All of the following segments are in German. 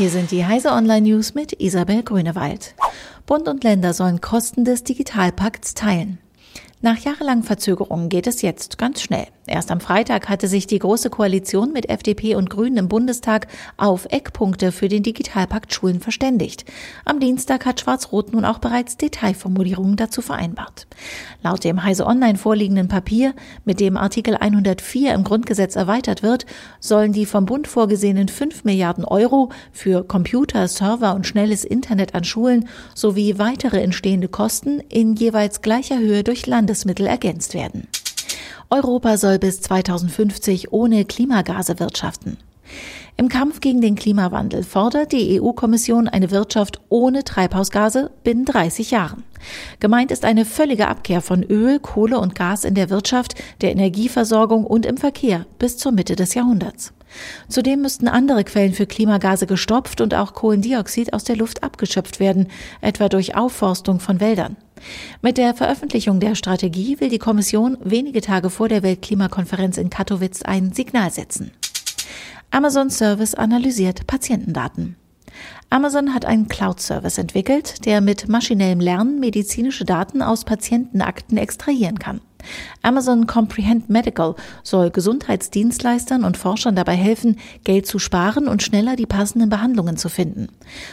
Hier sind die Heise Online News mit Isabel Grünewald. Bund und Länder sollen Kosten des Digitalpakts teilen. Nach jahrelangen Verzögerungen geht es jetzt ganz schnell. Erst am Freitag hatte sich die Große Koalition mit FDP und Grünen im Bundestag auf Eckpunkte für den Digitalpakt Schulen verständigt. Am Dienstag hat Schwarz-Rot nun auch bereits Detailformulierungen dazu vereinbart. Laut dem Heise Online vorliegenden Papier, mit dem Artikel 104 im Grundgesetz erweitert wird, sollen die vom Bund vorgesehenen 5 Milliarden Euro für Computer, Server und schnelles Internet an Schulen sowie weitere entstehende Kosten in jeweils gleicher Höhe durch Landesmittel ergänzt werden. Europa soll bis 2050 ohne Klimagase wirtschaften. Im Kampf gegen den Klimawandel fordert die EU-Kommission eine Wirtschaft ohne Treibhausgase binnen 30 Jahren. Gemeint ist eine völlige Abkehr von Öl, Kohle und Gas in der Wirtschaft, der Energieversorgung und im Verkehr bis zur Mitte des Jahrhunderts. Zudem müssten andere Quellen für Klimagase gestopft und auch Kohlendioxid aus der Luft abgeschöpft werden, etwa durch Aufforstung von Wäldern. Mit der Veröffentlichung der Strategie will die Kommission wenige Tage vor der Weltklimakonferenz in Katowice ein Signal setzen. Amazon Service analysiert Patientendaten. Amazon hat einen Cloud-Service entwickelt, der mit maschinellem Lernen medizinische Daten aus Patientenakten extrahieren kann. Amazon Comprehend Medical soll Gesundheitsdienstleistern und Forschern dabei helfen, Geld zu sparen und schneller die passenden Behandlungen zu finden.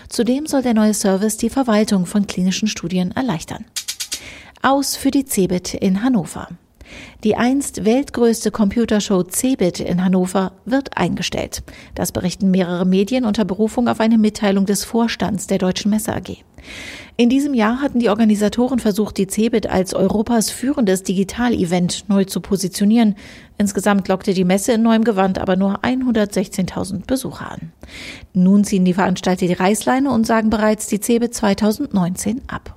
Zudem soll der neue Service die Verwaltung von klinischen Studien erleichtern. Aus für die CeBIT in Hannover. Die einst weltgrößte Computershow CeBIT in Hannover wird eingestellt. Das berichten mehrere Medien unter Berufung auf eine Mitteilung des Vorstands der Deutschen Messe AG. In diesem Jahr hatten die Organisatoren versucht, die CeBIT als Europas führendes Digital-Event neu zu positionieren. Insgesamt lockte die Messe in neuem Gewand aber nur 116.000 Besucher an. Nun ziehen die Veranstalter die Reißleine und sagen bereits die CeBIT 2019 ab.